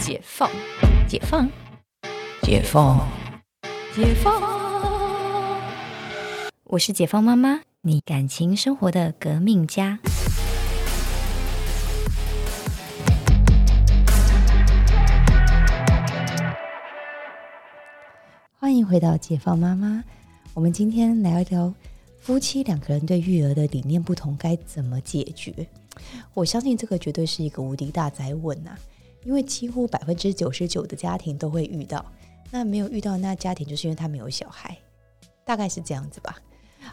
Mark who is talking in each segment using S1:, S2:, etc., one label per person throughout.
S1: 解放，解放，解放，解放。我是解放妈妈，你感情生活的革命家。欢迎回到解放妈妈。我们今天聊一聊夫妻两个人对育儿的理念不同，该怎么解决？我相信这个绝对是一个无敌大灾问呐！因为几乎百分之九十九的家庭都会遇到，那没有遇到那家庭，就是因为他没有小孩，大概是这样子吧。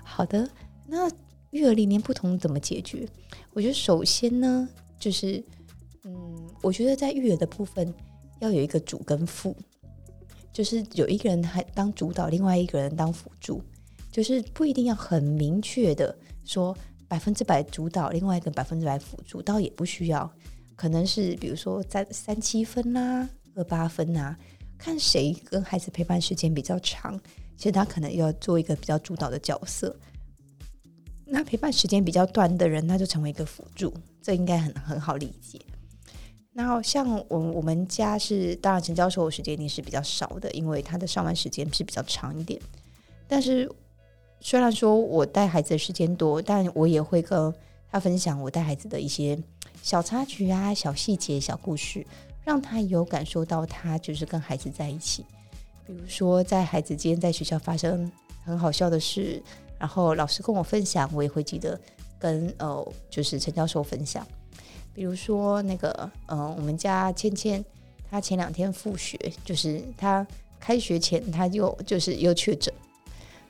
S1: 好的，那育儿理念不同怎么解决？我觉得首先呢，就是嗯，我觉得在育儿的部分要有一个主跟副，就是有一个人还当主导，另外一个人当辅助，就是不一定要很明确的说。百分之百主导，另外一个百分之百辅助，倒也不需要，可能是比如说在三七分呐，二八分呐，看谁跟孩子陪伴时间比较长，其实他可能要做一个比较主导的角色。那陪伴时间比较短的人，那就成为一个辅助，这应该很很好理解。那像我我们家是，当然陈教授时间一定是比较少的，因为他的上班时间是比较长一点，但是。虽然说我带孩子的时间多，但我也会跟他分享我带孩子的一些小插曲啊、小细节、小故事，让他有感受到他就是跟孩子在一起。比如说，在孩子今天在学校发生很好笑的事，然后老师跟我分享，我也会记得跟呃，就是陈教授分享。比如说那个，嗯，我们家倩倩，她前两天复学，就是她开学前，她又就是又确诊。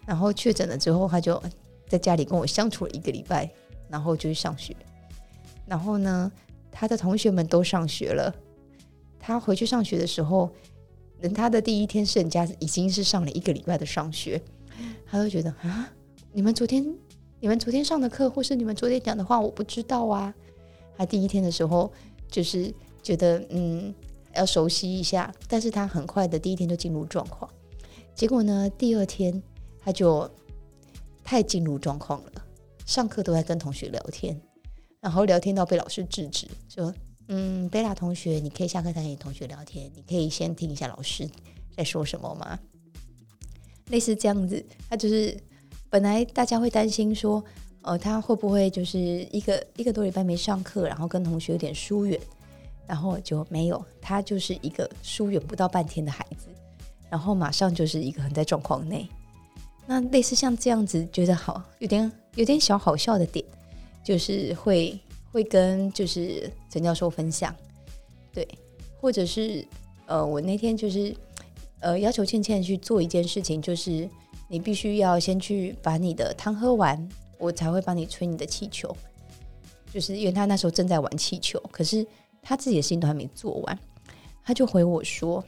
S1: 然后确诊了之后，他就在家里跟我相处了一个礼拜，然后就去上学。然后呢，他的同学们都上学了，他回去上学的时候，等他的第一天是人家已经是上了一个礼拜的上学，他就觉得啊，你们昨天你们昨天上的课，或是你们昨天讲的话，我不知道啊。他第一天的时候就是觉得嗯要熟悉一下，但是他很快的第一天就进入状况。结果呢，第二天。他就太进入状况了，上课都在跟同学聊天，然后聊天到被老师制止，说：“嗯，贝拉同学，你可以下课再跟你同学聊天，你可以先听一下老师在说什么吗？”类似这样子，他就是本来大家会担心说，呃，他会不会就是一个一个多礼拜没上课，然后跟同学有点疏远，然后就没有，他就是一个疏远不到半天的孩子，然后马上就是一个很在状况内。那类似像这样子，觉得好有点有点小好笑的点，就是会会跟就是陈教授分享，对，或者是呃，我那天就是呃要求倩倩去做一件事情，就是你必须要先去把你的汤喝完，我才会帮你吹你的气球，就是因为他那时候正在玩气球，可是他自己的事情都还没做完，他就回我说。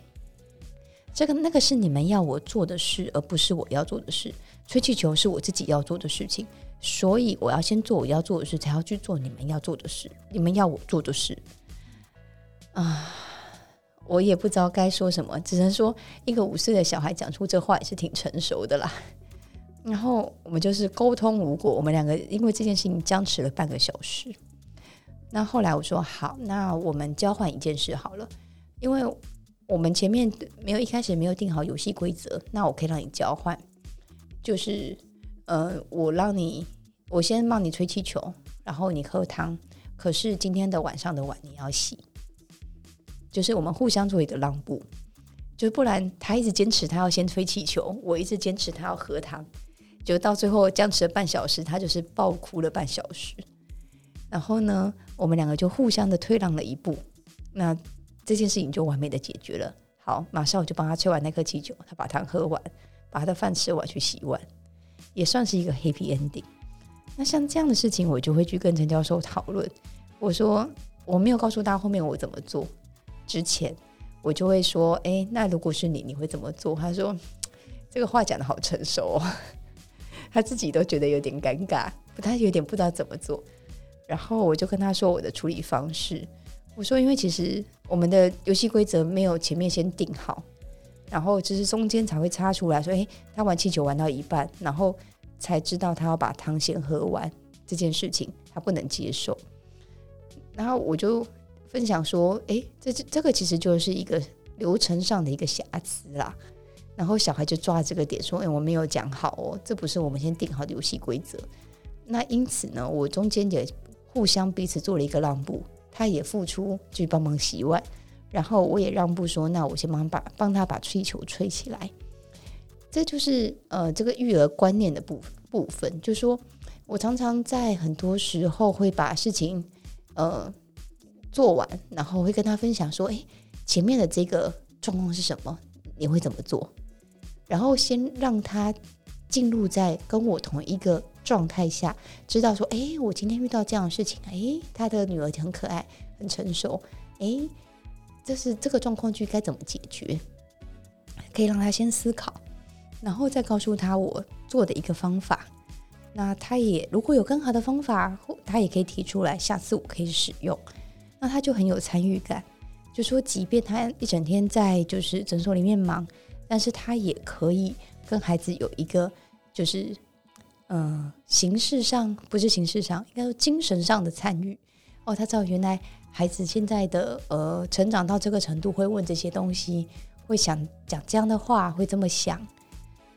S1: 这个那个是你们要我做的事，而不是我要做的事。吹气球是我自己要做的事情，所以我要先做我要做的事，才要去做你们要做的事。你们要我做的事啊，我也不知道该说什么，只能说一个五岁的小孩讲出这话也是挺成熟的啦。然后我们就是沟通无果，我们两个因为这件事情僵持了半个小时。那后来我说好，那我们交换一件事好了，因为。我们前面没有一开始没有定好游戏规则，那我可以让你交换，就是呃，我让你我先帮你吹气球，然后你喝汤，可是今天的晚上的碗你要洗，就是我们互相做一个让步，就不然他一直坚持他要先吹气球，我一直坚持他要喝汤，就到最后僵持了半小时，他就是爆哭了半小时，然后呢，我们两个就互相的退让了一步，那。这件事情就完美的解决了。好，马上我就帮他吹完那颗气球，他把汤喝完，把他的饭吃完，去洗碗，也算是一个 happy ending。那像这样的事情，我就会去跟陈教授讨论。我说我没有告诉他后面我怎么做，之前我就会说：“哎，那如果是你，你会怎么做？”他说：“这个话讲的好成熟哦。”他自己都觉得有点尴尬，他有点不知道怎么做。然后我就跟他说我的处理方式。我说，因为其实我们的游戏规则没有前面先定好，然后只是中间才会插出来说，诶，他玩气球玩到一半，然后才知道他要把汤先喝完这件事情，他不能接受。然后我就分享说，诶，这这这个其实就是一个流程上的一个瑕疵啦。然后小孩就抓这个点说，诶，我没有讲好哦，这不是我们先定好的游戏规则。那因此呢，我中间也互相彼此做了一个让步，他也付出去帮忙洗碗，然后我也让步说，那我先帮把帮他把气球吹起来。这就是呃这个育儿观念的部部分，就是说我常常在很多时候会把事情呃做完，然后会跟他分享说，哎，前面的这个状况是什么？你会怎么做？然后先让他进入在跟我同一个状态下，知道说，哎，我今天遇到这样的事情，哎，他的女儿很可爱，很成熟，哎，这是这个状况剧该怎么解决？可以让他先思考。然后再告诉他我做的一个方法，那他也如果有更好的方法，他也可以提出来，下次我可以使用。那他就很有参与感，就说即便他一整天在就是诊所里面忙，但是他也可以跟孩子有一个就是嗯形式上不是形式上，应该说精神上的参与。哦，他知道原来孩子现在的呃成长到这个程度，会问这些东西，会想讲这样的话，会这么想。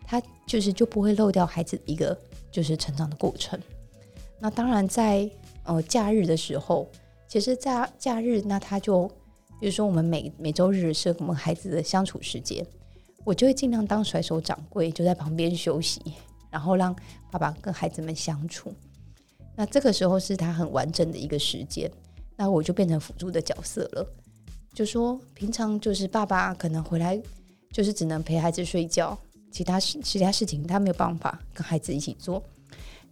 S1: 他就是就不会漏掉孩子一个就是成长的过程。那当然，在呃假日的时候，其实在假日，那他就比如说我们每每周日是我们孩子的相处时间，我就会尽量当甩手掌柜，就在旁边休息，然后让爸爸跟孩子们相处。那这个时候是他很完整的一个时间，那我就变成辅助的角色了。就说平常就是爸爸可能回来就是只能陪孩子睡觉。其他事其他事情他没有办法跟孩子一起做，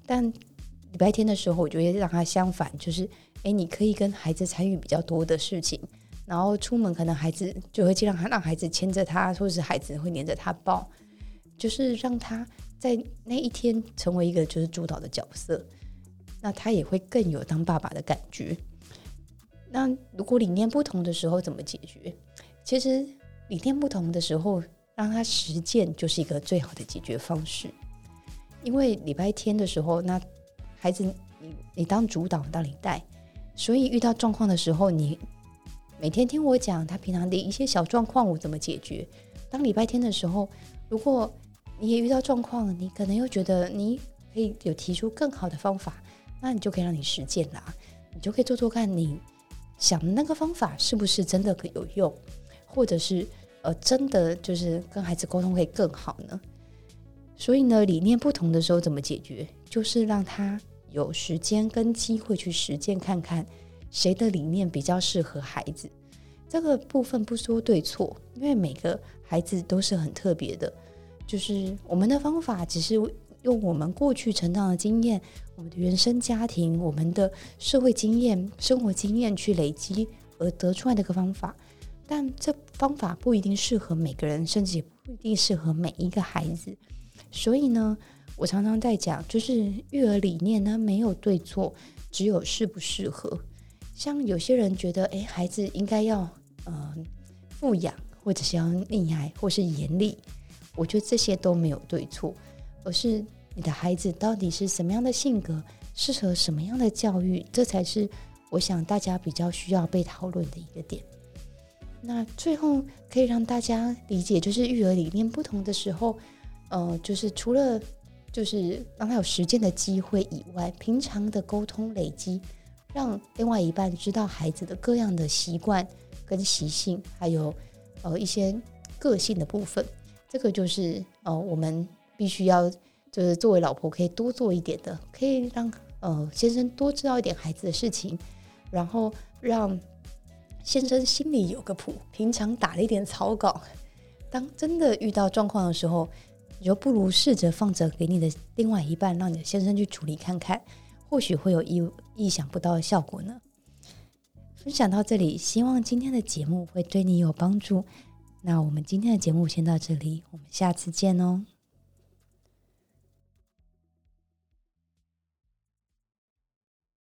S1: 但礼拜天的时候，我就会让他相反，就是哎，你可以跟孩子参与比较多的事情，然后出门可能孩子就会尽量让孩子牵着他，或者是孩子会黏着他抱，就是让他在那一天成为一个就是主导的角色，那他也会更有当爸爸的感觉。那如果理念不同的时候怎么解决？其实理念不同的时候。让他实践就是一个最好的解决方式，因为礼拜天的时候，那孩子你你当主导当领带，所以遇到状况的时候，你每天听我讲他平常的一些小状况我怎么解决。当礼拜天的时候，如果你也遇到状况，你可能又觉得你可以有提出更好的方法，那你就可以让你实践啦，你就可以做做看，你想的那个方法是不是真的可有用，或者是。呃，真的就是跟孩子沟通会更好呢。所以呢，理念不同的时候怎么解决？就是让他有时间跟机会去实践看看，谁的理念比较适合孩子。这个部分不说对错，因为每个孩子都是很特别的。就是我们的方法只是用我们过去成长的经验、我们的原生家庭、我们的社会经验、生活经验去累积而得出来的个方法。但这方法不一定适合每个人，甚至也不一定适合每一个孩子。所以呢，我常常在讲，就是育儿理念呢没有对错，只有适不适合。像有些人觉得，哎，孩子应该要呃富养，或者是要溺爱，或是严厉。我觉得这些都没有对错，而是你的孩子到底是什么样的性格，适合什么样的教育，这才是我想大家比较需要被讨论的一个点。那最后可以让大家理解，就是育儿理念不同的时候，呃，就是除了就是让他有实践的机会以外，平常的沟通累积，让另外一半知道孩子的各样的习惯跟习性，还有呃一些个性的部分，这个就是呃我们必须要就是作为老婆可以多做一点的，可以让呃先生多知道一点孩子的事情，然后让。先生心里有个谱，平常打了一点草稿。当真的遇到状况的时候，你就不如试着放着给你的另外一半，让你的先生去处理看看，或许会有意意想不到的效果呢。分享到这里，希望今天的节目会对你有帮助。那我们今天的节目先到这里，我们下次见哦。